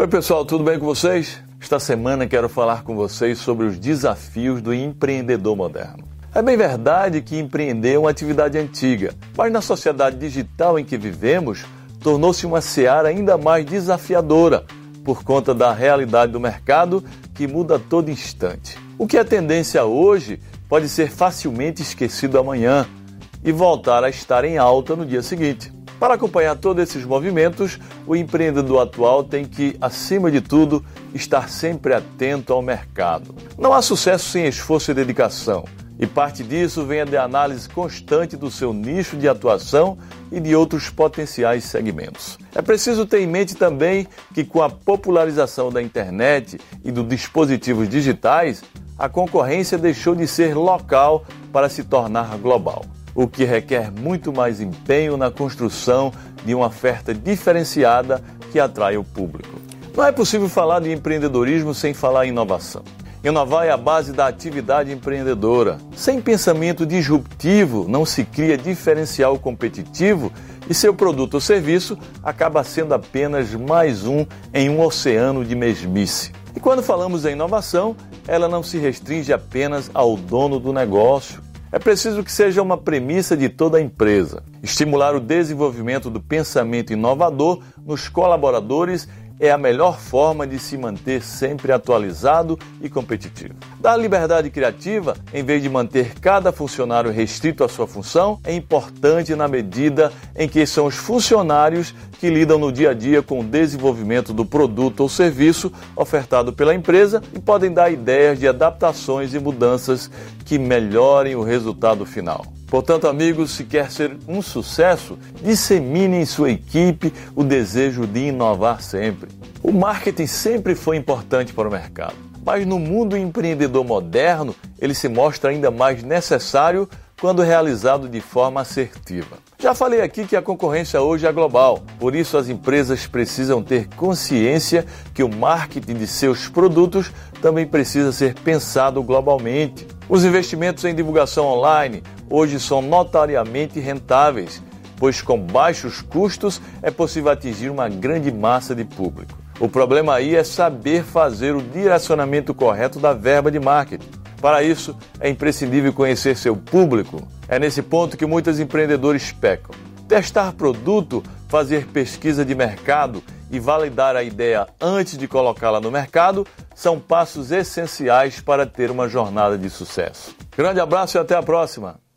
Oi, pessoal, tudo bem com vocês? Esta semana quero falar com vocês sobre os desafios do empreendedor moderno. É bem verdade que empreender é uma atividade antiga, mas na sociedade digital em que vivemos, tornou-se uma seara ainda mais desafiadora por conta da realidade do mercado que muda a todo instante. O que é tendência hoje pode ser facilmente esquecido amanhã e voltar a estar em alta no dia seguinte. Para acompanhar todos esses movimentos, o empreendedor atual tem que, acima de tudo, estar sempre atento ao mercado. Não há sucesso sem esforço e dedicação, e parte disso vem da análise constante do seu nicho de atuação e de outros potenciais segmentos. É preciso ter em mente também que, com a popularização da internet e dos dispositivos digitais, a concorrência deixou de ser local para se tornar global o que requer muito mais empenho na construção de uma oferta diferenciada que atrai o público. Não é possível falar de empreendedorismo sem falar em inovação. Inovar é a base da atividade empreendedora. Sem pensamento disruptivo, não se cria diferencial competitivo e seu produto ou serviço acaba sendo apenas mais um em um oceano de mesmice. E quando falamos em inovação, ela não se restringe apenas ao dono do negócio, é preciso que seja uma premissa de toda a empresa. Estimular o desenvolvimento do pensamento inovador nos colaboradores é a melhor forma de se manter sempre atualizado e competitivo. Dar liberdade criativa, em vez de manter cada funcionário restrito à sua função, é importante na medida em que são os funcionários que lidam no dia a dia com o desenvolvimento do produto ou serviço ofertado pela empresa e podem dar ideias de adaptações e mudanças que melhorem o resultado final. Portanto, amigos, se quer ser um sucesso, dissemine em sua equipe o desejo de inovar sempre. O marketing sempre foi importante para o mercado, mas no mundo empreendedor moderno, ele se mostra ainda mais necessário quando realizado de forma assertiva. Já falei aqui que a concorrência hoje é global, por isso as empresas precisam ter consciência que o marketing de seus produtos também precisa ser pensado globalmente. Os investimentos em divulgação online hoje são notariamente rentáveis, pois com baixos custos é possível atingir uma grande massa de público. O problema aí é saber fazer o direcionamento correto da verba de marketing. Para isso, é imprescindível conhecer seu público. É nesse ponto que muitos empreendedores pecam. Testar produto, fazer pesquisa de mercado e validar a ideia antes de colocá-la no mercado são passos essenciais para ter uma jornada de sucesso. Grande abraço e até a próxima!